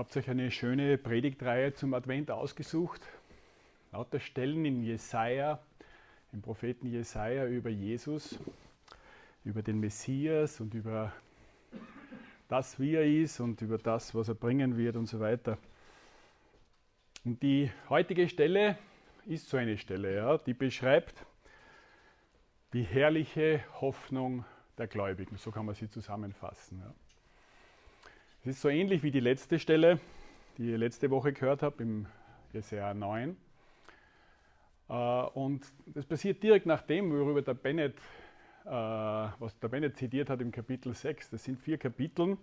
habt euch eine schöne Predigtreihe zum Advent ausgesucht. Lauter Stellen in Jesaja, im Propheten Jesaja über Jesus, über den Messias und über das, wie er ist und über das, was er bringen wird und so weiter. Und die heutige Stelle ist so eine Stelle, ja, die beschreibt die herrliche Hoffnung der Gläubigen. So kann man sie zusammenfassen. Ja. Es ist so ähnlich wie die letzte Stelle, die ihr letzte Woche gehört habt, im Jesaja 9. Äh, und das passiert direkt nach dem, worüber der Bennett, äh, was der Bennett zitiert hat im Kapitel 6. Das sind vier Kapitel,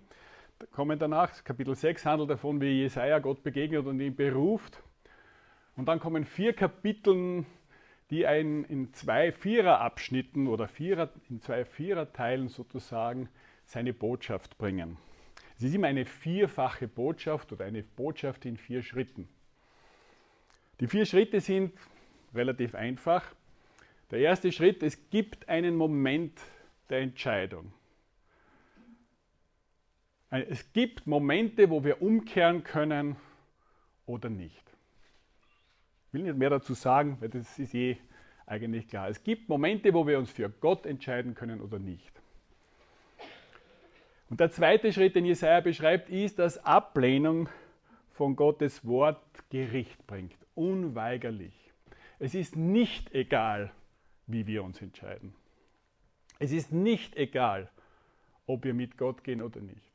kommen danach. Kapitel 6 handelt davon, wie Jesaja Gott begegnet und ihn beruft. Und dann kommen vier Kapitel, die einen in zwei Viererabschnitten oder Vierer, in zwei Viererteilen sozusagen seine Botschaft bringen. Es ist immer eine vierfache Botschaft oder eine Botschaft in vier Schritten. Die vier Schritte sind relativ einfach. Der erste Schritt, es gibt einen Moment der Entscheidung. Es gibt Momente, wo wir umkehren können oder nicht. Ich will nicht mehr dazu sagen, weil das ist eh eigentlich klar. Es gibt Momente, wo wir uns für Gott entscheiden können oder nicht. Und der zweite Schritt, den Jesaja beschreibt, ist, dass Ablehnung von Gottes Wort Gericht bringt. Unweigerlich. Es ist nicht egal, wie wir uns entscheiden. Es ist nicht egal, ob wir mit Gott gehen oder nicht.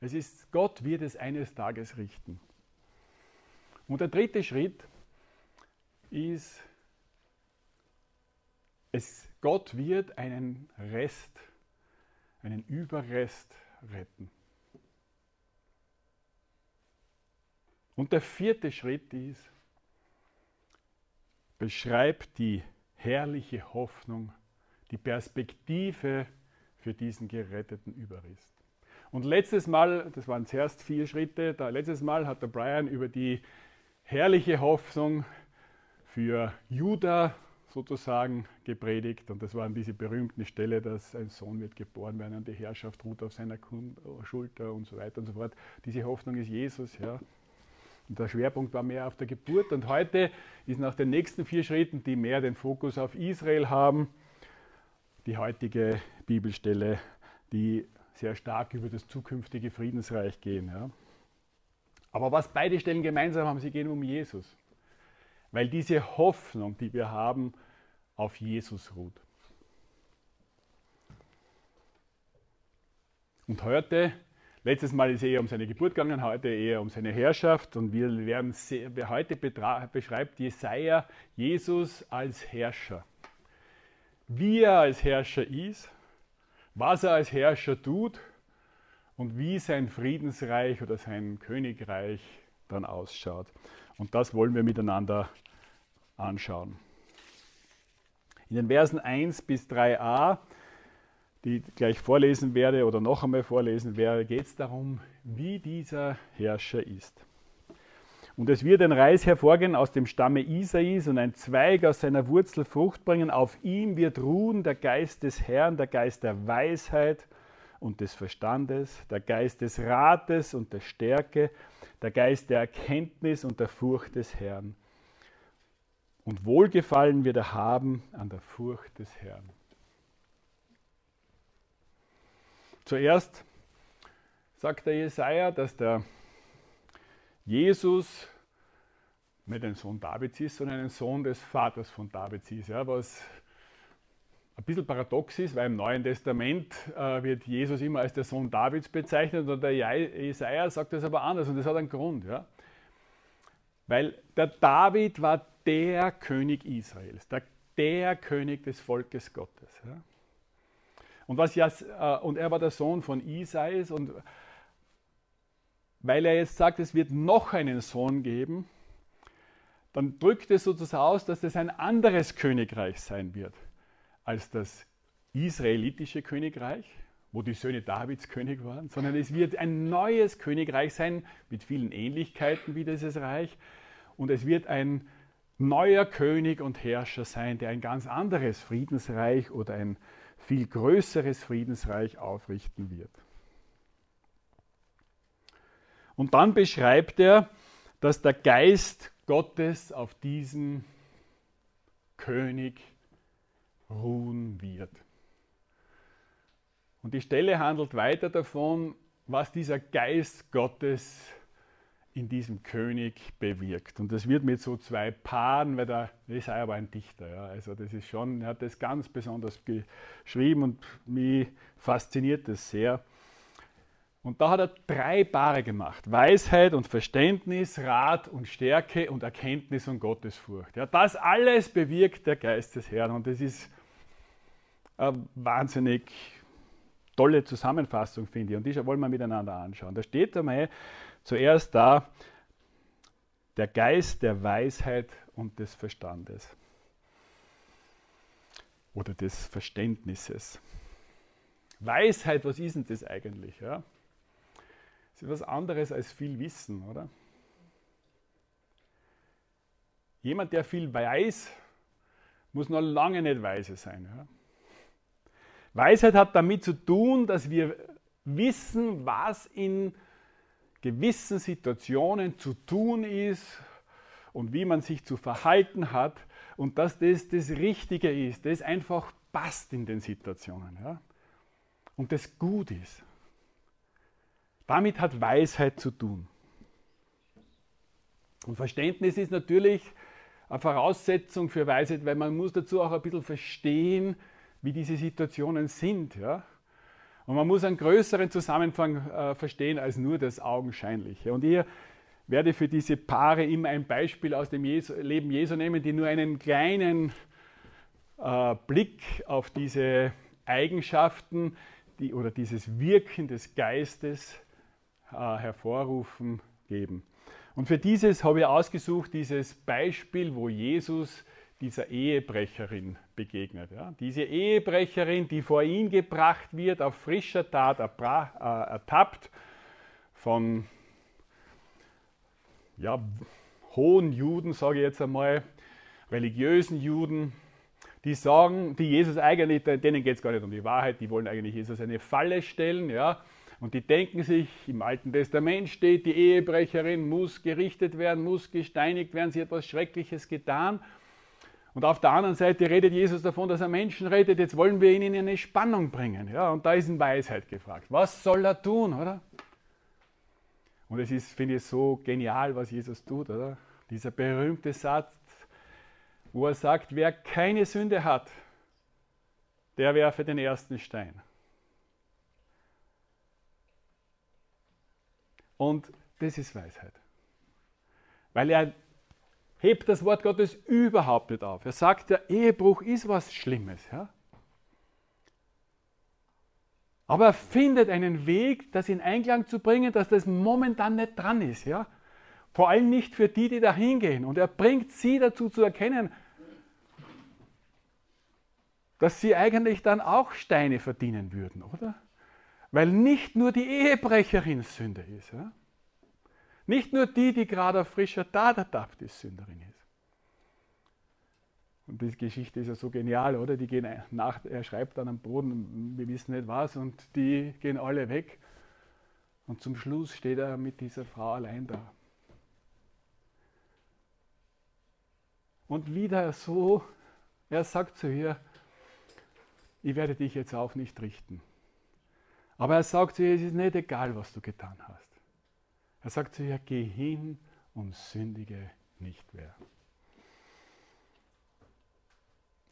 Es ist, Gott wird es eines Tages richten. Und der dritte Schritt ist, es, Gott wird einen Rest einen Überrest retten. Und der vierte Schritt ist, beschreibt die herrliche Hoffnung, die Perspektive für diesen geretteten Überrest. Und letztes Mal, das waren zuerst vier Schritte, da letztes Mal hat der Brian über die herrliche Hoffnung für Judah sozusagen gepredigt und das waren diese berühmten Stelle, dass ein Sohn wird geboren werden und die Herrschaft ruht auf seiner Schulter und so weiter und so fort. Diese Hoffnung ist Jesus, ja. Und der Schwerpunkt war mehr auf der Geburt und heute ist nach den nächsten vier Schritten, die mehr den Fokus auf Israel haben, die heutige Bibelstelle, die sehr stark über das zukünftige Friedensreich gehen. Ja. Aber was beide Stellen gemeinsam haben, sie gehen um Jesus. Weil diese Hoffnung, die wir haben, auf Jesus ruht. Und heute, letztes Mal ist es eher um seine Geburt gegangen, heute eher um seine Herrschaft. Und wir werden sehr, heute beschreibt Jesaja Jesus als Herrscher. Wie er als Herrscher ist, was er als Herrscher tut und wie sein Friedensreich oder sein Königreich dann ausschaut. Und das wollen wir miteinander anschauen. In den Versen 1 bis 3a, die ich gleich vorlesen werde oder noch einmal vorlesen werde, geht es darum, wie dieser Herrscher ist. Und es wird ein Reis hervorgehen aus dem Stamme Isais und ein Zweig aus seiner Wurzel Frucht bringen. Auf ihm wird ruhen der Geist des Herrn, der Geist der Weisheit und des Verstandes, der Geist des Rates und der Stärke, der Geist der Erkenntnis und der Furcht des Herrn. Und Wohlgefallen wird er haben an der Furcht des Herrn. Zuerst sagt der Jesaja, dass der Jesus nicht ein Sohn Davids ist, sondern ein Sohn des Vaters von Davids ist. Ja, was ein bisschen paradox ist, weil im Neuen Testament äh, wird Jesus immer als der Sohn Davids bezeichnet und der Jesaja sagt das aber anders und das hat einen Grund. Ja? Weil der David war der König Israels, der, der König des Volkes Gottes. Ja? Und, was äh, und er war der Sohn von Isais und weil er jetzt sagt, es wird noch einen Sohn geben, dann drückt es sozusagen aus, dass es ein anderes Königreich sein wird als das israelitische Königreich, wo die Söhne Davids König waren, sondern es wird ein neues Königreich sein mit vielen Ähnlichkeiten wie dieses Reich. Und es wird ein neuer König und Herrscher sein, der ein ganz anderes Friedensreich oder ein viel größeres Friedensreich aufrichten wird. Und dann beschreibt er, dass der Geist Gottes auf diesem König ruhen wird. Und die Stelle handelt weiter davon, was dieser Geist Gottes in diesem König bewirkt. Und das wird mit so zwei Paaren, weil der Jesaja war ein Dichter, ja, also das ist schon, er hat das ganz besonders geschrieben und mich fasziniert das sehr. Und da hat er drei Paare gemacht: Weisheit und Verständnis, Rat und Stärke und Erkenntnis und Gottesfurcht. Ja, das alles bewirkt der Geist des Herrn und das ist eine wahnsinnig tolle Zusammenfassung, finde ich. Und die wollen wir miteinander anschauen. Da steht einmal zuerst da der Geist der Weisheit und des Verstandes oder des Verständnisses. Weisheit, was ist denn das eigentlich? Ja? Das ist was anderes als viel Wissen, oder? Jemand, der viel weiß, muss noch lange nicht weise sein. Ja? Weisheit hat damit zu tun, dass wir wissen, was in gewissen Situationen zu tun ist und wie man sich zu verhalten hat und dass das das Richtige ist, das einfach passt in den Situationen ja? und das gut ist. Damit hat Weisheit zu tun. Und Verständnis ist natürlich eine Voraussetzung für Weisheit, weil man muss dazu auch ein bisschen verstehen, wie diese Situationen sind. Ja? Und man muss einen größeren Zusammenhang äh, verstehen als nur das Augenscheinliche. Und ich werde für diese Paare immer ein Beispiel aus dem Jesu, Leben Jesu nehmen, die nur einen kleinen äh, Blick auf diese Eigenschaften die, oder dieses Wirken des Geistes äh, hervorrufen geben. Und für dieses habe ich ausgesucht, dieses Beispiel, wo Jesus dieser Ehebrecherin begegnet. Ja. Diese Ehebrecherin, die vor ihn gebracht wird, auf frischer Tat äh, ertappt von ja, hohen Juden, sage ich jetzt einmal, religiösen Juden, die sagen, die Jesus eigentlich, denen geht es gar nicht um die Wahrheit, die wollen eigentlich Jesus eine Falle stellen, ja, und die denken sich, im Alten Testament steht, die Ehebrecherin muss gerichtet werden, muss gesteinigt werden, sie hat etwas Schreckliches getan. Und auf der anderen Seite redet Jesus davon, dass er Menschen rettet. Jetzt wollen wir ihn in eine Spannung bringen. Ja? Und da ist in Weisheit gefragt. Was soll er tun, oder? Und es ist, finde ich, so genial, was Jesus tut, oder? Dieser berühmte Satz, wo er sagt, wer keine Sünde hat, der werfe den ersten Stein. Und das ist Weisheit. Weil er hebt das Wort Gottes überhaupt nicht auf. Er sagt, der Ehebruch ist was Schlimmes. Ja? Aber er findet einen Weg, das in Einklang zu bringen, dass das momentan nicht dran ist. Ja? Vor allem nicht für die, die da hingehen. Und er bringt sie dazu zu erkennen, dass sie eigentlich dann auch Steine verdienen würden, oder? Weil nicht nur die Ehebrecherin Sünde ist. Ja? Nicht nur die, die gerade auf frischer Tat ertappt ist, Sünderin ist. Und die Geschichte ist ja so genial, oder? Die gehen nach, er schreibt dann am Boden, wir wissen nicht was, und die gehen alle weg. Und zum Schluss steht er mit dieser Frau allein da. Und wieder so, er sagt zu ihr, ich werde dich jetzt auch nicht richten. Aber er sagt zu ihr, es ist nicht egal, was du getan hast. Er sagt zu ihr, geh hin und sündige nicht mehr.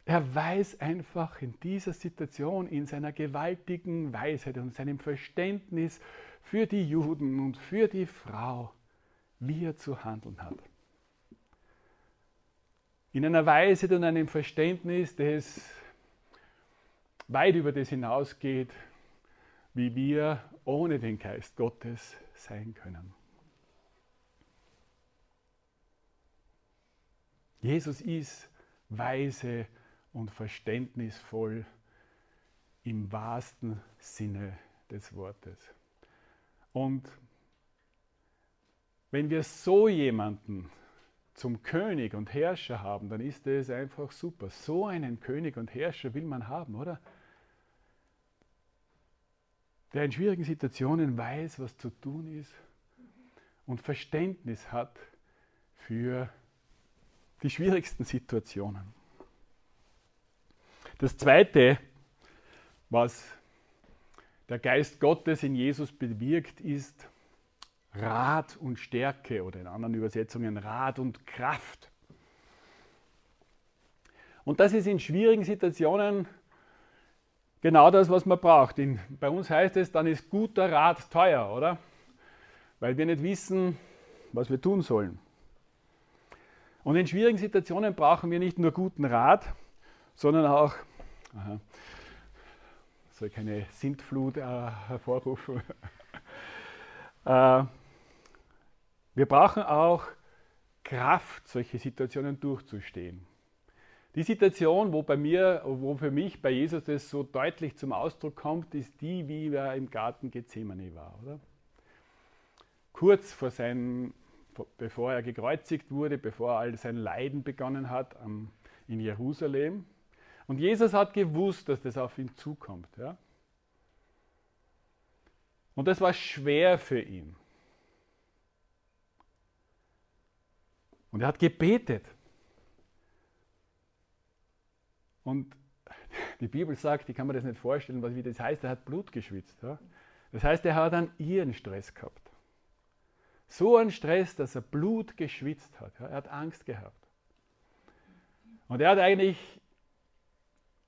Er weiß einfach in dieser Situation, in seiner gewaltigen Weisheit und seinem Verständnis für die Juden und für die Frau, wie er zu handeln hat. In einer Weise und einem Verständnis, das weit über das hinausgeht, wie wir ohne den Geist Gottes sein können. Jesus ist weise und verständnisvoll im wahrsten Sinne des Wortes. Und wenn wir so jemanden zum König und Herrscher haben, dann ist es einfach super. So einen König und Herrscher will man haben, oder? Der in schwierigen Situationen weiß, was zu tun ist, und Verständnis hat für die schwierigsten Situationen. Das Zweite, was der Geist Gottes in Jesus bewirkt, ist Rat und Stärke oder in anderen Übersetzungen Rat und Kraft. Und das ist in schwierigen Situationen genau das, was man braucht. In, bei uns heißt es, dann ist guter Rat teuer, oder? Weil wir nicht wissen, was wir tun sollen. Und in schwierigen Situationen brauchen wir nicht nur guten Rat, sondern auch, aha, soll keine Sintflut äh, hervorrufen, äh, wir brauchen auch Kraft, solche Situationen durchzustehen. Die Situation, wo bei mir, wo für mich bei Jesus das so deutlich zum Ausdruck kommt, ist die, wie er im Garten Gethsemane war, oder? Kurz vor seinem, bevor er gekreuzigt wurde, bevor all sein Leiden begonnen hat in Jerusalem. Und Jesus hat gewusst, dass das auf ihn zukommt. Ja? Und das war schwer für ihn. Und er hat gebetet. Und die Bibel sagt, ich kann mir das nicht vorstellen, wie das heißt, er hat Blut geschwitzt. Ja? Das heißt, er hat einen Stress gehabt. So einen Stress, dass er Blut geschwitzt hat. Er hat Angst gehabt. Und er hat eigentlich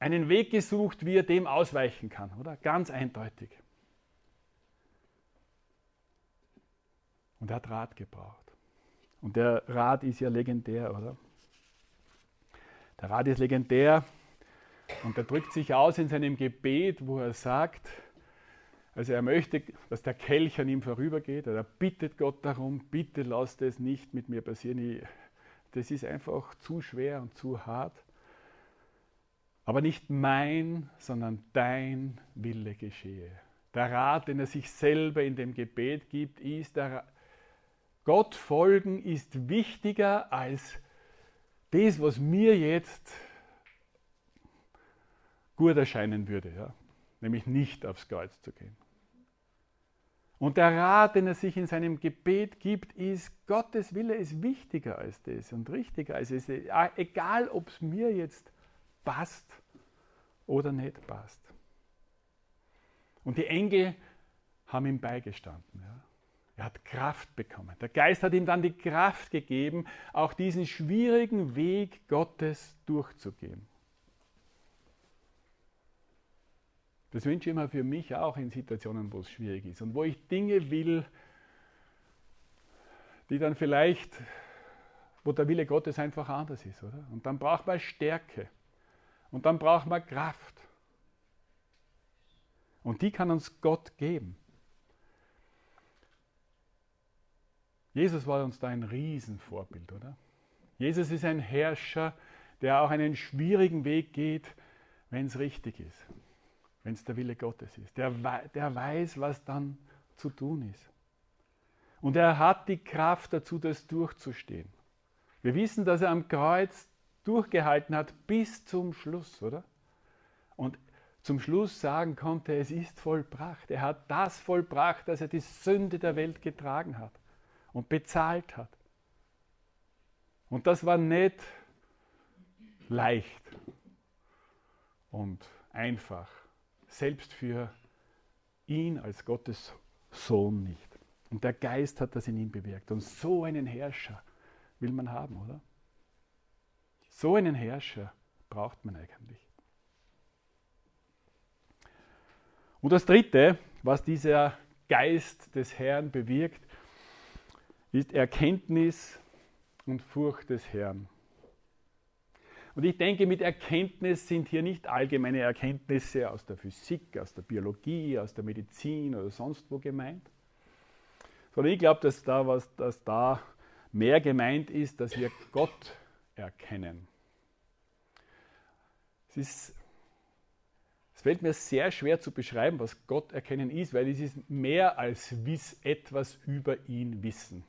einen Weg gesucht, wie er dem ausweichen kann, oder? Ganz eindeutig. Und er hat Rat gebraucht. Und der Rat ist ja legendär, oder? Der Rat ist legendär, und er drückt sich aus in seinem Gebet, wo er sagt, also er möchte, dass der Kelch an ihm vorübergeht. Er bittet Gott darum, bitte lass das nicht mit mir passieren. das ist einfach zu schwer und zu hart. Aber nicht mein, sondern dein Wille geschehe. Der Rat, den er sich selber in dem Gebet gibt, ist, der Gott folgen ist wichtiger als das, was mir jetzt gut erscheinen würde, ja? nämlich nicht aufs Kreuz zu gehen. Und der Rat, den er sich in seinem Gebet gibt, ist, Gottes Wille ist wichtiger als das und richtiger als es. Egal, ob es mir jetzt passt oder nicht passt. Und die Engel haben ihm beigestanden. Ja. Er hat Kraft bekommen. Der Geist hat ihm dann die Kraft gegeben, auch diesen schwierigen Weg Gottes durchzugehen. Das wünsche ich mir für mich auch in Situationen, wo es schwierig ist und wo ich Dinge will, die dann vielleicht, wo der Wille Gottes einfach anders ist, oder? Und dann braucht man Stärke und dann braucht man Kraft. Und die kann uns Gott geben. Jesus war uns da ein Riesenvorbild, oder? Jesus ist ein Herrscher, der auch einen schwierigen Weg geht, wenn es richtig ist wenn es der Wille Gottes ist. Der, der weiß, was dann zu tun ist. Und er hat die Kraft dazu, das durchzustehen. Wir wissen, dass er am Kreuz durchgehalten hat bis zum Schluss, oder? Und zum Schluss sagen konnte, es ist vollbracht. Er hat das vollbracht, dass er die Sünde der Welt getragen hat und bezahlt hat. Und das war nicht leicht und einfach selbst für ihn als Gottes Sohn nicht. Und der Geist hat das in ihm bewirkt. Und so einen Herrscher will man haben, oder? So einen Herrscher braucht man eigentlich. Und das Dritte, was dieser Geist des Herrn bewirkt, ist Erkenntnis und Furcht des Herrn. Und ich denke, mit Erkenntnis sind hier nicht allgemeine Erkenntnisse aus der Physik, aus der Biologie, aus der Medizin oder sonst wo gemeint, sondern ich glaube, dass da, was, dass da mehr gemeint ist, dass wir Gott erkennen. Es, ist, es fällt mir sehr schwer zu beschreiben, was Gott erkennen ist, weil es ist mehr als wiss, etwas über ihn wissen.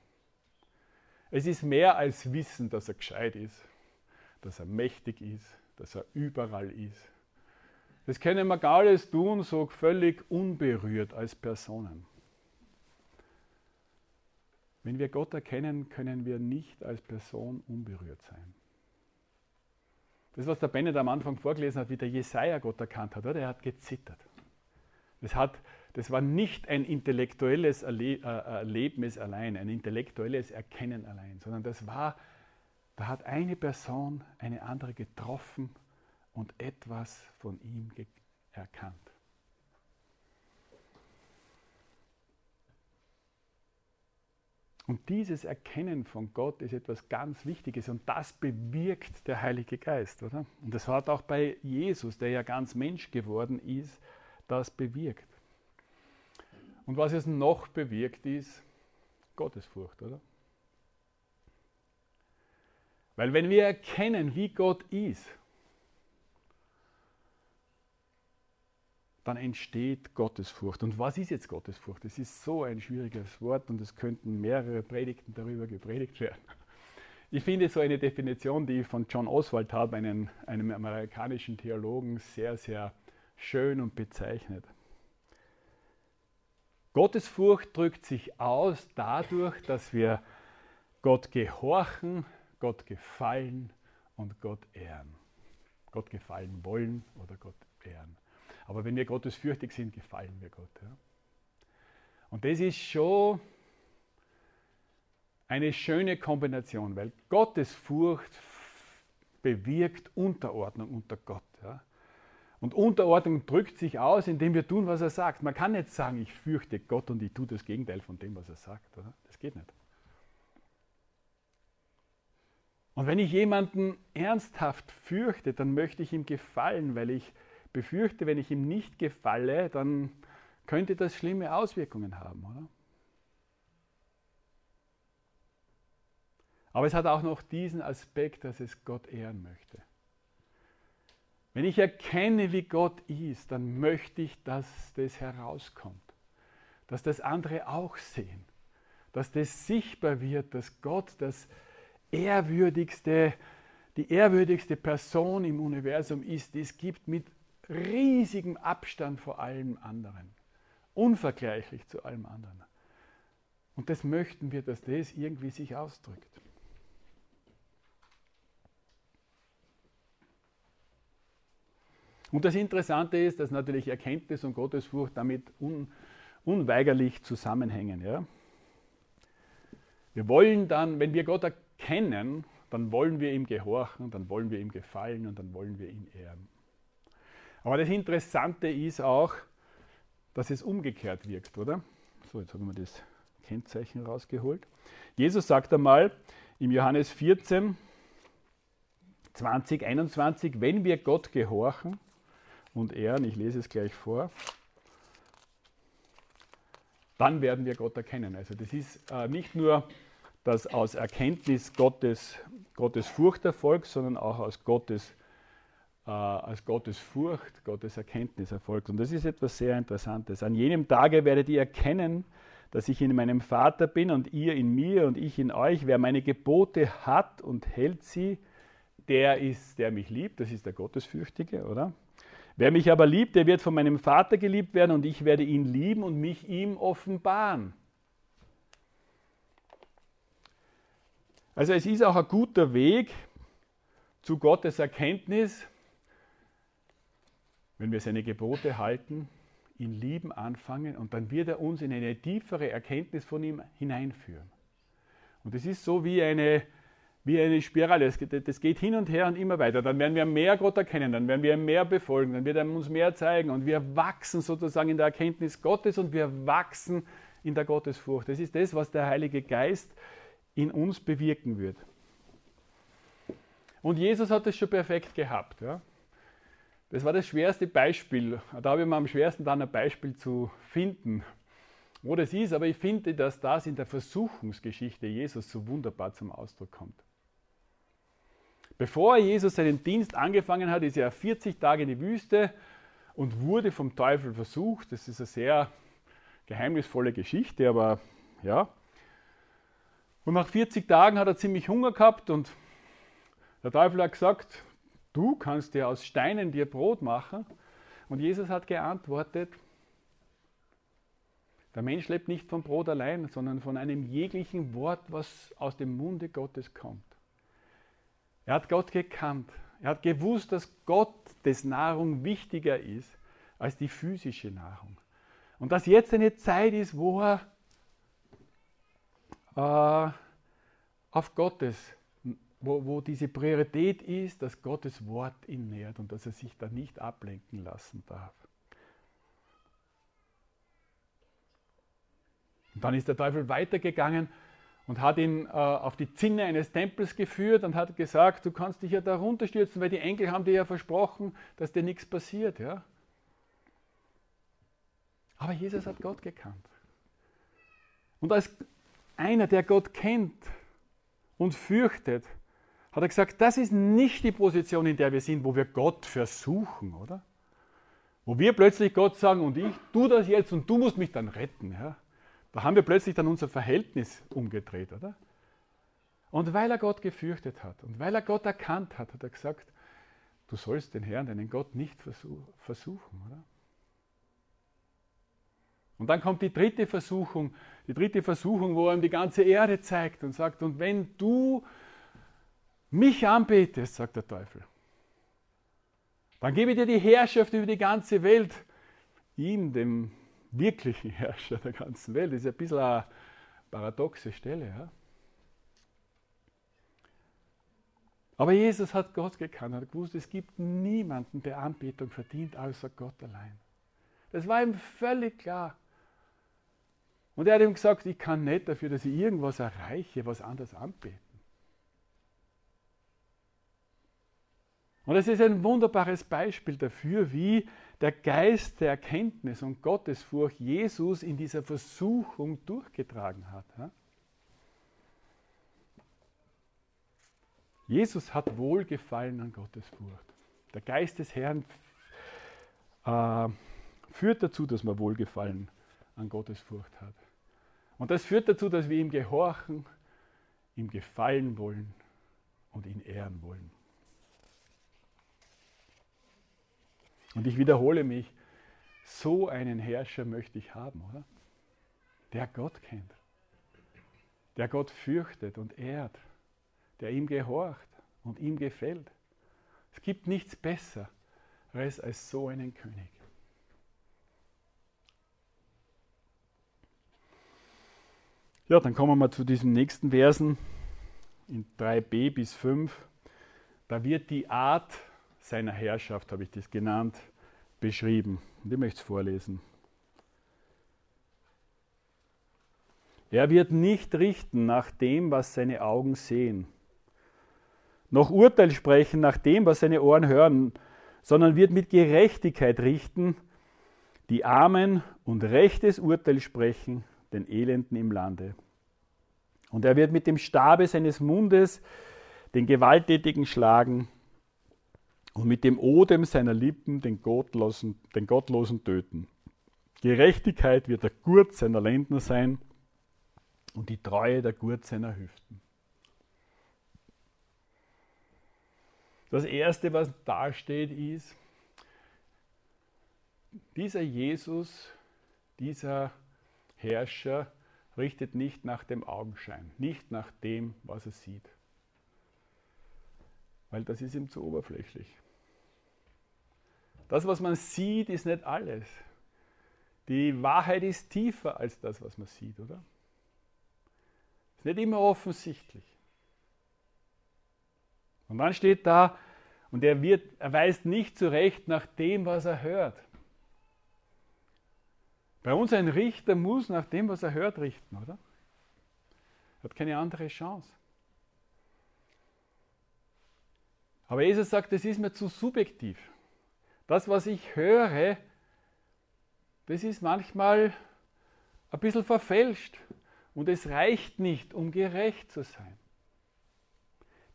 Es ist mehr als wissen, dass er gescheit ist dass er mächtig ist, dass er überall ist. Das können wir gar alles tun, so völlig unberührt als Personen. Wenn wir Gott erkennen, können wir nicht als Person unberührt sein. Das, was der Bennett am Anfang vorgelesen hat, wie der Jesaja Gott erkannt hat, er hat gezittert. Das, hat, das war nicht ein intellektuelles äh, Erlebnis allein, ein intellektuelles Erkennen allein, sondern das war, da hat eine Person eine andere getroffen und etwas von ihm erkannt. Und dieses Erkennen von Gott ist etwas ganz Wichtiges und das bewirkt der Heilige Geist, oder? Und das hat auch bei Jesus, der ja ganz Mensch geworden ist, das bewirkt. Und was es noch bewirkt ist, Gottesfurcht, oder? Weil wenn wir erkennen, wie Gott ist, dann entsteht Gottesfurcht. Und was ist jetzt Gottesfurcht? Das ist so ein schwieriges Wort und es könnten mehrere Predigten darüber gepredigt werden. Ich finde so eine Definition, die ich von John Oswald habe, einem, einem amerikanischen Theologen, sehr, sehr schön und bezeichnet. Gottesfurcht drückt sich aus dadurch, dass wir Gott gehorchen, Gott gefallen und Gott ehren. Gott gefallen wollen oder Gott ehren. Aber wenn wir gottesfürchtig sind, gefallen wir Gott. Ja? Und das ist schon eine schöne Kombination, weil Gottesfurcht bewirkt Unterordnung unter Gott. Ja? Und Unterordnung drückt sich aus, indem wir tun, was er sagt. Man kann nicht sagen, ich fürchte Gott und ich tue das Gegenteil von dem, was er sagt. Oder? Das geht nicht. Und wenn ich jemanden ernsthaft fürchte, dann möchte ich ihm gefallen, weil ich befürchte, wenn ich ihm nicht gefalle, dann könnte das schlimme Auswirkungen haben, oder? Aber es hat auch noch diesen Aspekt, dass es Gott ehren möchte. Wenn ich erkenne, wie Gott ist, dann möchte ich, dass das herauskommt, dass das andere auch sehen, dass das sichtbar wird, dass Gott das ehrwürdigste, die ehrwürdigste Person im Universum ist, die es gibt mit riesigem Abstand vor allem anderen. Unvergleichlich zu allem anderen. Und das möchten wir, dass das irgendwie sich ausdrückt. Und das Interessante ist, dass natürlich Erkenntnis und Gottesfurcht damit un, unweigerlich zusammenhängen. Ja? Wir wollen dann, wenn wir Gott erkennen, dann wollen wir ihm gehorchen, dann wollen wir ihm gefallen und dann wollen wir ihn ehren. Aber das Interessante ist auch, dass es umgekehrt wirkt, oder? So, jetzt haben wir das Kennzeichen rausgeholt. Jesus sagt einmal im Johannes 14, 20, 21, wenn wir Gott gehorchen und ehren, ich lese es gleich vor, dann werden wir Gott erkennen. Also das ist äh, nicht nur, dass aus Erkenntnis Gottes, Gottes Furcht erfolgt, sondern auch aus Gottes äh, als Gottes Furcht, Gottes Erkenntnis erfolgt. Und das ist etwas sehr Interessantes. An jenem Tage werdet ihr erkennen, dass ich in meinem Vater bin und ihr in mir und ich in euch. Wer meine Gebote hat und hält sie, der ist, der mich liebt. Das ist der Gottesfürchtige, oder? Wer mich aber liebt, der wird von meinem Vater geliebt werden und ich werde ihn lieben und mich ihm offenbaren. Also es ist auch ein guter Weg zu Gottes Erkenntnis, wenn wir seine Gebote halten, ihn lieben anfangen und dann wird er uns in eine tiefere Erkenntnis von ihm hineinführen. Und es ist so wie eine, wie eine Spirale, das geht, das geht hin und her und immer weiter. Dann werden wir mehr Gott erkennen, dann werden wir mehr befolgen, dann wird er uns mehr zeigen und wir wachsen sozusagen in der Erkenntnis Gottes und wir wachsen in der Gottesfurcht. Das ist das, was der Heilige Geist in uns bewirken wird. Und Jesus hat das schon perfekt gehabt. Ja? Das war das schwerste Beispiel. Da habe ich mir am schwersten dann ein Beispiel zu finden, wo das ist. Aber ich finde, dass das in der Versuchungsgeschichte Jesus so wunderbar zum Ausdruck kommt. Bevor Jesus seinen Dienst angefangen hat, ist er 40 Tage in die Wüste und wurde vom Teufel versucht. Das ist eine sehr geheimnisvolle Geschichte, aber ja. Und nach 40 Tagen hat er ziemlich Hunger gehabt und der Teufel hat gesagt, Du kannst dir aus Steinen dir Brot machen. Und Jesus hat geantwortet, Der Mensch lebt nicht vom Brot allein, sondern von einem jeglichen Wort, was aus dem Munde Gottes kommt. Er hat Gott gekannt. Er hat gewusst, dass Gottes Nahrung wichtiger ist als die physische Nahrung. Und dass jetzt eine Zeit ist, wo er äh, auf Gottes, wo, wo diese Priorität ist, dass Gottes Wort ihn nährt und dass er sich da nicht ablenken lassen darf. Und dann ist der Teufel weitergegangen und hat ihn äh, auf die Zinne eines Tempels geführt und hat gesagt, du kannst dich ja da runterstürzen, weil die Enkel haben dir ja versprochen, dass dir nichts passiert. Ja? Aber Jesus hat Gott gekannt. Und als einer, der Gott kennt und fürchtet, hat er gesagt, das ist nicht die Position, in der wir sind, wo wir Gott versuchen, oder? Wo wir plötzlich Gott sagen, und ich tue das jetzt und du musst mich dann retten. Ja? Da haben wir plötzlich dann unser Verhältnis umgedreht, oder? Und weil er Gott gefürchtet hat und weil er Gott erkannt hat, hat er gesagt, du sollst den Herrn, deinen Gott nicht versuchen, oder? Und dann kommt die dritte Versuchung, die dritte Versuchung, wo er ihm die ganze Erde zeigt und sagt, und wenn du mich anbetest, sagt der Teufel, dann gebe ich dir die Herrschaft über die ganze Welt, ihm, dem wirklichen Herrscher der ganzen Welt. Das ist ein bisschen eine paradoxe Stelle. Ja? Aber Jesus hat Gott gekannt, hat gewusst, es gibt niemanden, der Anbetung verdient, außer Gott allein. Das war ihm völlig klar. Und er hat ihm gesagt, ich kann nicht dafür, dass ich irgendwas erreiche, was anders anbeten. Und es ist ein wunderbares Beispiel dafür, wie der Geist der Erkenntnis und Gottesfurcht Jesus in dieser Versuchung durchgetragen hat. Jesus hat Wohlgefallen an Gottesfurcht. Der Geist des Herrn äh, führt dazu, dass man Wohlgefallen an Gottesfurcht hat. Und das führt dazu, dass wir ihm gehorchen, ihm gefallen wollen und ihn ehren wollen. Und ich wiederhole mich, so einen Herrscher möchte ich haben, oder? Der Gott kennt, der Gott fürchtet und ehrt, der ihm gehorcht und ihm gefällt. Es gibt nichts Besseres als so einen König. Ja, dann kommen wir zu diesen nächsten Versen in 3b bis 5. Da wird die Art seiner Herrschaft, habe ich das genannt, beschrieben. Und ich möchte es vorlesen. Er wird nicht richten nach dem, was seine Augen sehen, noch Urteil sprechen nach dem, was seine Ohren hören, sondern wird mit Gerechtigkeit richten, die Armen und rechtes Urteil sprechen den Elenden im Lande. Und er wird mit dem Stabe seines Mundes den Gewalttätigen schlagen und mit dem Odem seiner Lippen den Gottlosen, den Gottlosen töten. Gerechtigkeit wird der Gurt seiner Lenden sein und die Treue der Gurt seiner Hüften. Das Erste, was da steht, ist, dieser Jesus, dieser Herrscher richtet nicht nach dem Augenschein, nicht nach dem, was er sieht. Weil das ist ihm zu oberflächlich. Das, was man sieht, ist nicht alles. Die Wahrheit ist tiefer als das, was man sieht, oder? Ist nicht immer offensichtlich. Und dann steht da, und er, wird, er weist nicht zurecht nach dem, was er hört. Bei uns ein Richter muss nach dem, was er hört, richten, oder? Er hat keine andere Chance. Aber Jesus sagt, das ist mir zu subjektiv. Das, was ich höre, das ist manchmal ein bisschen verfälscht und es reicht nicht, um gerecht zu sein.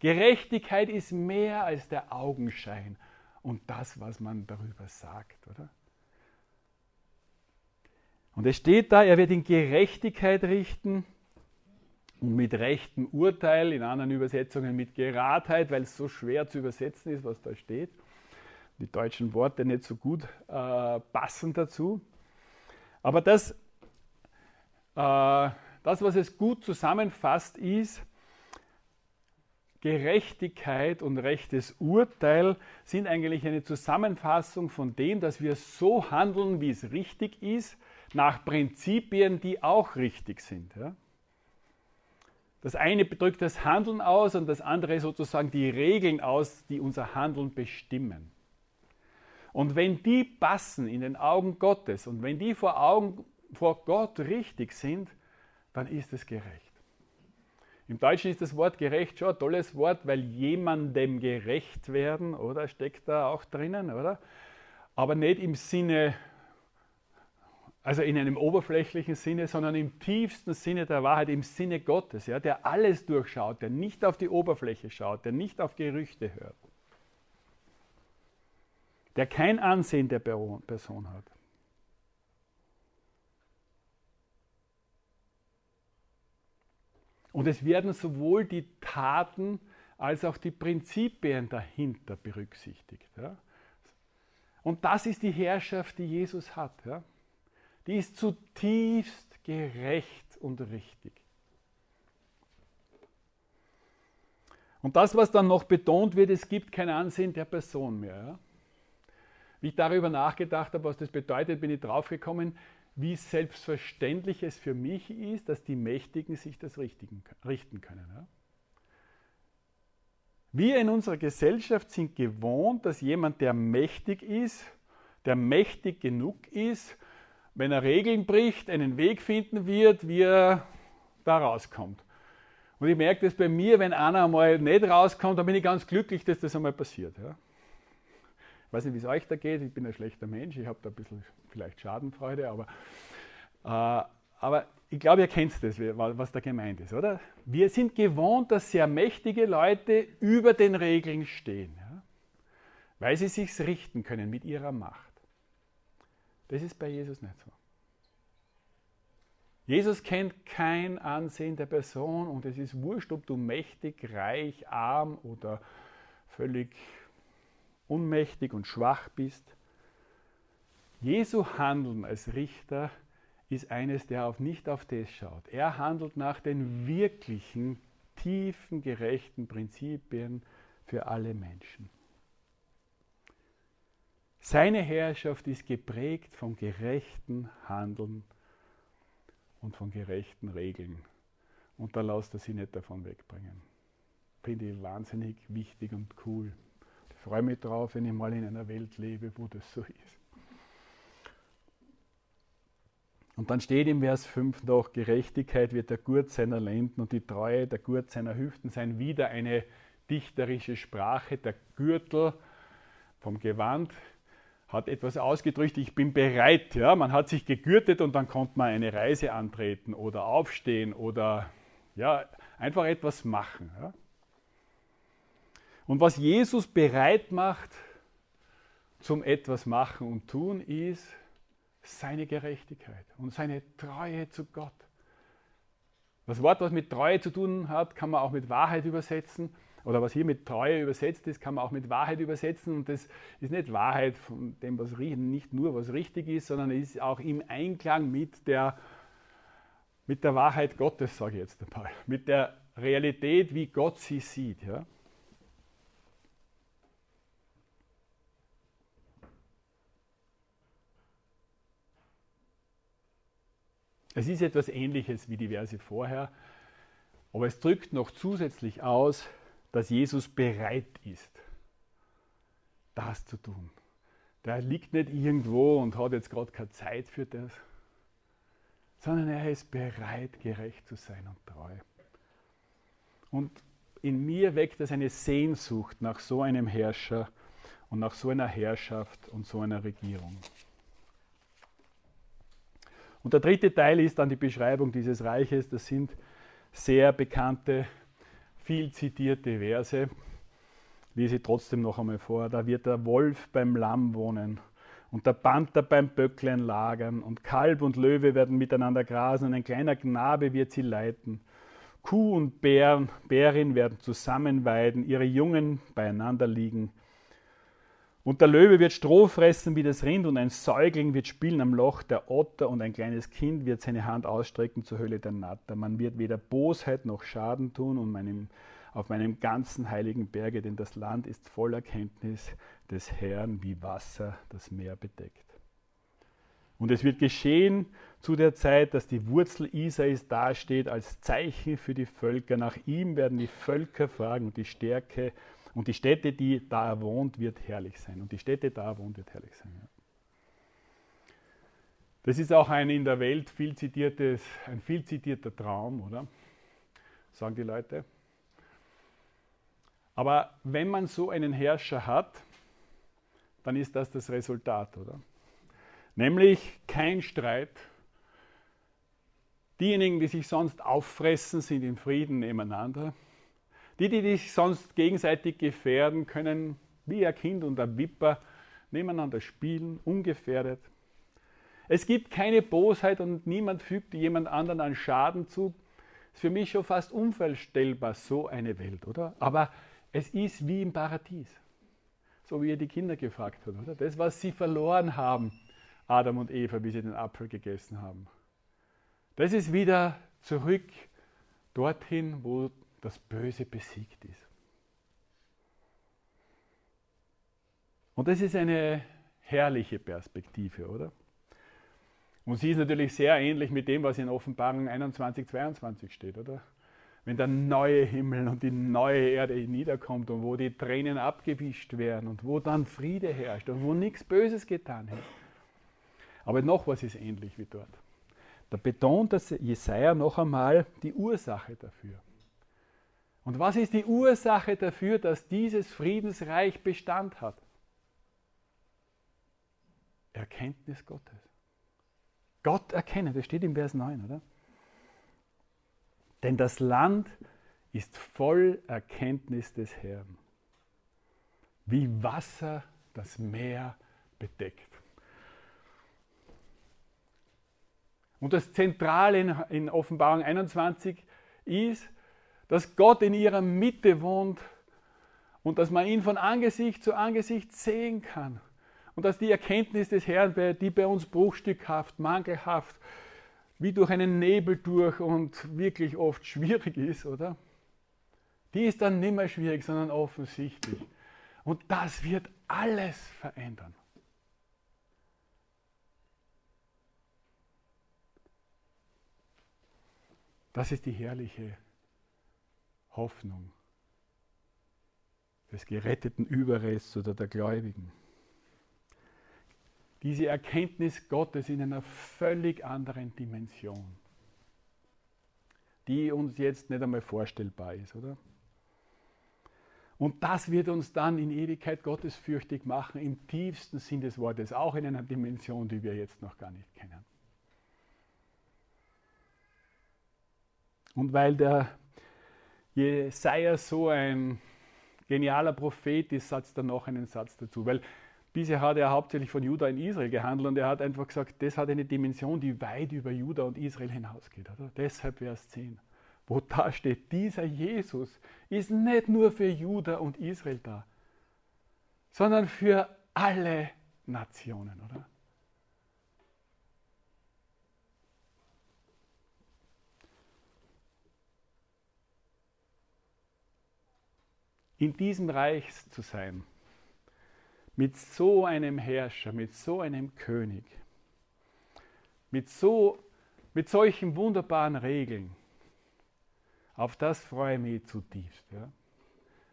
Gerechtigkeit ist mehr als der Augenschein und das, was man darüber sagt, oder? Und es steht da, er wird in Gerechtigkeit richten und mit rechtem Urteil, in anderen Übersetzungen mit Geradheit, weil es so schwer zu übersetzen ist, was da steht. Die deutschen Worte nicht so gut äh, passen dazu. Aber das äh, das, was es gut zusammenfasst, ist, Gerechtigkeit und rechtes Urteil sind eigentlich eine Zusammenfassung von dem, dass wir so handeln, wie es richtig ist, nach Prinzipien, die auch richtig sind. Ja? Das eine drückt das Handeln aus und das andere sozusagen die Regeln aus, die unser Handeln bestimmen. Und wenn die passen in den Augen Gottes und wenn die vor, Augen, vor Gott richtig sind, dann ist es gerecht. Im Deutschen ist das Wort gerecht schon ein tolles Wort, weil jemandem gerecht werden, oder? Steckt da auch drinnen, oder? Aber nicht im Sinne, also in einem oberflächlichen Sinne, sondern im tiefsten Sinne der Wahrheit, im Sinne Gottes, ja, der alles durchschaut, der nicht auf die Oberfläche schaut, der nicht auf Gerüchte hört, der kein Ansehen der Person hat. Und es werden sowohl die Taten als auch die Prinzipien dahinter berücksichtigt. Ja. Und das ist die Herrschaft, die Jesus hat. Ja. Die ist zutiefst gerecht und richtig. Und das, was dann noch betont wird, es gibt kein Ansehen der Person mehr. Ja. Wie ich darüber nachgedacht habe, was das bedeutet, bin ich draufgekommen, wie selbstverständlich es für mich ist, dass die Mächtigen sich das richten können. Ja? Wir in unserer Gesellschaft sind gewohnt, dass jemand, der mächtig ist, der mächtig genug ist, wenn er Regeln bricht, einen Weg finden wird, wie er da rauskommt. Und ich merke das bei mir, wenn einer einmal nicht rauskommt, dann bin ich ganz glücklich, dass das einmal passiert. Ja? weiß nicht, wie es euch da geht, ich bin ein schlechter Mensch, ich habe da ein bisschen vielleicht Schadenfreude, aber, äh, aber ich glaube, ihr kennt das, was da gemeint ist, oder? Wir sind gewohnt, dass sehr mächtige Leute über den Regeln stehen, ja? weil sie sich richten können mit ihrer Macht. Das ist bei Jesus nicht so. Jesus kennt kein Ansehen der Person und es ist wurscht, ob du mächtig, reich, arm oder völlig unmächtig und schwach bist. Jesu Handeln als Richter ist eines, der auf, nicht auf das schaut. Er handelt nach den wirklichen, tiefen, gerechten Prinzipien für alle Menschen. Seine Herrschaft ist geprägt vom gerechten Handeln und von gerechten Regeln. Und da lasst er sich nicht davon wegbringen. Finde ich wahnsinnig wichtig und cool freue mich drauf, wenn ich mal in einer Welt lebe, wo das so ist. Und dann steht im Vers 5 noch, Gerechtigkeit wird der Gurt seiner Lenden und die Treue der Gurt seiner Hüften sein. Wieder eine dichterische Sprache. Der Gürtel vom Gewand hat etwas ausgedrückt, ich bin bereit. Ja? Man hat sich gegürtet und dann konnte man eine Reise antreten oder aufstehen oder ja, einfach etwas machen. Ja? Und was Jesus bereit macht zum etwas machen und tun, ist seine Gerechtigkeit und seine Treue zu Gott. Das Wort, was mit Treue zu tun hat, kann man auch mit Wahrheit übersetzen. Oder was hier mit Treue übersetzt ist, kann man auch mit Wahrheit übersetzen. Und das ist nicht Wahrheit von dem, was nicht nur was richtig ist, sondern ist auch im Einklang mit der, mit der Wahrheit Gottes, sage ich jetzt einmal. Mit der Realität, wie Gott sie sieht. Ja? Es ist etwas Ähnliches wie die Verse vorher, aber es drückt noch zusätzlich aus, dass Jesus bereit ist, das zu tun. Der liegt nicht irgendwo und hat jetzt gerade keine Zeit für das, sondern er ist bereit, gerecht zu sein und treu. Und in mir weckt es eine Sehnsucht nach so einem Herrscher und nach so einer Herrschaft und so einer Regierung. Und der dritte Teil ist dann die Beschreibung dieses Reiches. Das sind sehr bekannte, viel zitierte Verse. Lese ich trotzdem noch einmal vor. Da wird der Wolf beim Lamm wohnen und der Panther beim Böcklein lagern und Kalb und Löwe werden miteinander grasen und ein kleiner Knabe wird sie leiten. Kuh und Bär, Bärin werden zusammen weiden, ihre Jungen beieinander liegen Und der Löwe wird Stroh fressen wie das Rind und ein Säugling wird spielen am Loch der Otter und ein kleines Kind wird seine Hand ausstrecken zur Höhle der Natter. Man wird weder Bosheit noch Schaden tun und meinem, auf meinem ganzen heiligen Berge, denn das Land ist voller Kenntnis des Herrn wie Wasser das Meer bedeckt. Und es wird geschehen zu der Zeit, dass die Wurzel Isais dasteht als Zeichen für die Völker. Nach ihm werden die Völker fragen und die Stärke und die Städte, die da er wohnt, wird herrlich sein. Und die Städte, da er wohnt, wird herrlich sein. Ja. Das ist auch ein in der Welt viel zitiertes, ein viel zitierter Traum, oder? Sagen die Leute. Aber wenn man so einen Herrscher hat, dann ist das das Resultat, oder? Nämlich kein Streit. Diejenigen, die sich sonst auffressen, sind in Frieden nebeneinander. Die, die sich sonst gegenseitig gefährden, können wie ein Kind und ein Wipper nebeneinander spielen, ungefährdet. Es gibt keine Bosheit und niemand fügt jemand anderen an Schaden zu. Ist für mich schon fast unvorstellbar, so eine Welt, oder? Aber es ist wie im Paradies. So wie ihr die Kinder gefragt habt, oder? Das, was sie verloren haben, Adam und Eva, wie sie den Apfel gegessen haben. Das ist wieder zurück dorthin, wo das Böse besiegt ist. Und das ist eine herrliche Perspektive, oder? Und sie ist natürlich sehr ähnlich mit dem, was in Offenbarung 21, 22 steht, oder? Wenn der neue Himmel und die neue Erde niederkommt und wo die Tränen abgewischt werden und wo dann Friede herrscht und wo nichts Böses getan wird. Aber noch was ist ähnlich wie dort. Da betont das Jesaja noch einmal die Ursache dafür. Und was ist die Ursache dafür, dass dieses Friedensreich Bestand hat? Erkenntnis Gottes. Gott erkennen, das steht im Vers 9, oder? Denn das Land ist voll Erkenntnis des Herrn, wie Wasser das Meer bedeckt. Und das Zentrale in, Offenbarung 21 ist, dass Gott in ihrer Mitte wohnt und dass man ihn von Angesicht zu Angesicht sehen kann. Und dass die Erkenntnis des Herrn, die bei uns bruchstückhaft, mangelhaft, wie durch einen Nebel durch und wirklich oft schwierig ist, oder? Die ist dann nicht mehr schwierig, sondern offensichtlich. Und das wird alles verändern. Das ist die herrliche Hoffnung des geretteten Überrests oder der Gläubigen. Diese Erkenntnis Gottes in einer völlig anderen Dimension, die uns jetzt nicht einmal vorstellbar ist, oder? Und das wird uns dann in Ewigkeit gottesfürchtig machen, im tiefsten Sinn des Wortes, auch in einer Dimension, die wir jetzt noch gar nicht kennen. Und weil der Jesaja so ein genialer Prophet ist, setzt er noch einen Satz dazu. Weil bisher hat er hauptsächlich von Juda in Israel gehandelt und er hat einfach gesagt, das hat eine Dimension, die weit über Juda und Israel hinausgeht. Oder? Deshalb Vers 10, wo da steht, dieser Jesus ist nicht nur für Juda und Israel da, sondern für alle Nationen, oder? In diesem Reich zu sein, mit so einem Herrscher, mit so einem König, mit, so, mit solchen wunderbaren Regeln, auf das freue ich mich zutiefst. Ja?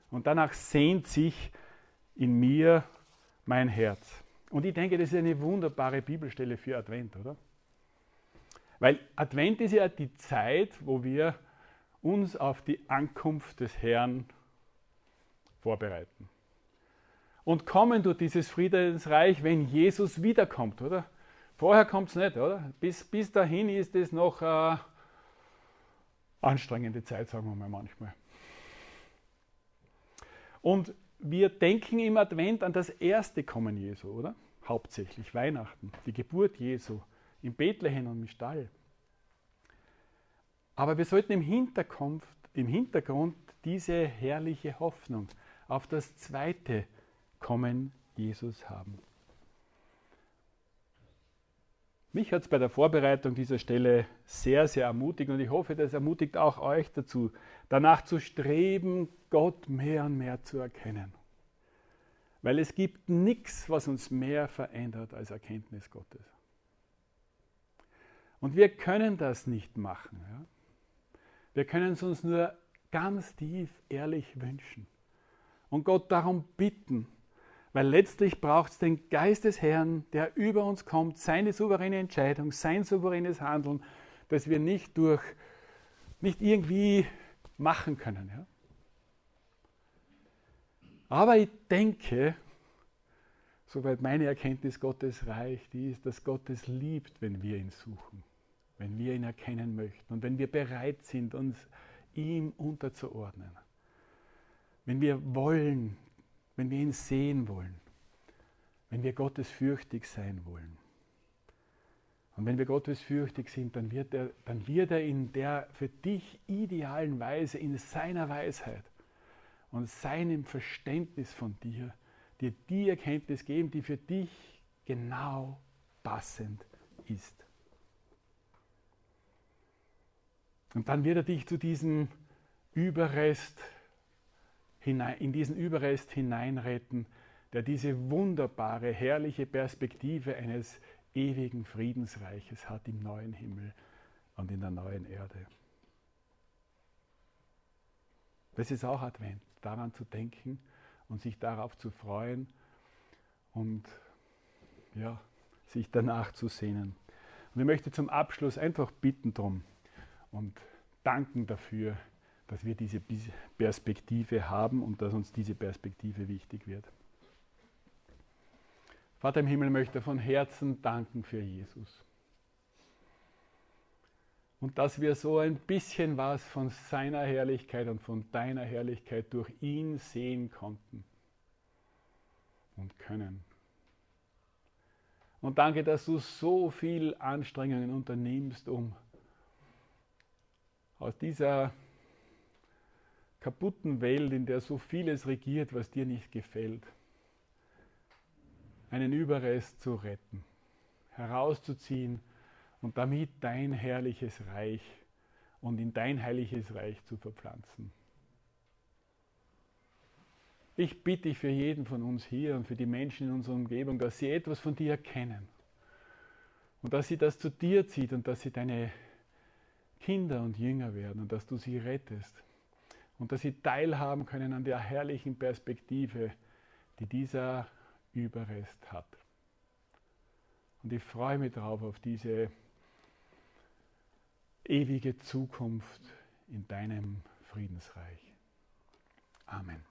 Und danach sehnt sich in mir mein Herz. Und ich denke, das ist eine wunderbare Bibelstelle für Advent, oder? Weil Advent ist ja die Zeit, wo wir uns auf die Ankunft des Herrn vorbereiten. Und kommen durch dieses Friedensreich, wenn Jesus wiederkommt, oder? Vorher kommt es nicht, oder? Bis, bis dahin ist es noch eine anstrengende Zeit, sagen wir mal manchmal. Und wir denken im Advent an das erste Kommen Jesu, oder? Hauptsächlich Weihnachten, die Geburt Jesu in Bethlehem und im Stall. Aber wir sollten im Hintergrund, im Hintergrund diese herrliche Hoffnung auf das zweite Kommen Jesus haben. Mich hat es bei der Vorbereitung dieser Stelle sehr, sehr ermutigt und ich hoffe, das ermutigt auch euch dazu, danach zu streben, Gott mehr und mehr zu erkennen. Weil es gibt nichts, was uns mehr verändert als Erkenntnis Gottes. Und wir können das nicht machen. Ja? Wir können es uns nur ganz tief ehrlich wünschen und Gott darum bitten, weil letztlich braucht es den Geist des Herrn, der über uns kommt, seine souveräne Entscheidung, sein souveränes Handeln, das wir nicht durch, nicht irgendwie machen können. Ja? Aber ich denke, soweit meine Erkenntnis Gottes reicht, die ist, dass Gott es liebt, wenn wir ihn suchen, wenn wir ihn erkennen möchten und wenn wir bereit sind, uns ihm unterzuordnen. Wenn wir wollen, wenn wir ihn sehen wollen, wenn wir gottesfürchtig sein wollen. Und wenn wir gottesfürchtig sind, dann wird, er, dann wird er in der für dich idealen Weise, in seiner Weisheit und seinem Verständnis von dir, dir die Erkenntnis geben, die für dich genau passend ist. Und dann wird er dich zu diesem Überrest hinein, in diesen Überrest hineinretten, der diese wunderbare, herrliche Perspektive eines ewigen Friedensreiches hat im neuen Himmel und in der neuen Erde. Das ist auch Advent, daran zu denken und sich darauf zu freuen und ja, sich danach zu sehnen. Und ich möchte zum Abschluss einfach bitten drum und danken dafür, dass wir diese Perspektive haben und dass uns diese Perspektive wichtig wird. Vater im Himmel möchte von Herzen danken für Jesus. Und dass wir so ein bisschen was von seiner Herrlichkeit und von deiner Herrlichkeit durch ihn sehen konnten und können. Und danke, dass du so viel Anstrengungen unternimmst, um aus dieser kaputten Welt, in der so vieles regiert, was dir nicht gefällt, einen Überrest zu retten, herauszuziehen und damit dein herrliches Reich und in dein heiliges Reich zu verpflanzen. Ich bitte dich für jeden von uns hier und für die Menschen in unserer Umgebung, dass sie etwas von dir erkennen und dass sie das zu dir zieht und dass sie deine Kinder und Jünger werden und dass du sie rettest und dass sie teilhaben können an der herrlichen Perspektive, die dieser Überrest hat. Und ich freue mich darauf, auf diese ewige Zukunft in deinem Friedensreich. Amen.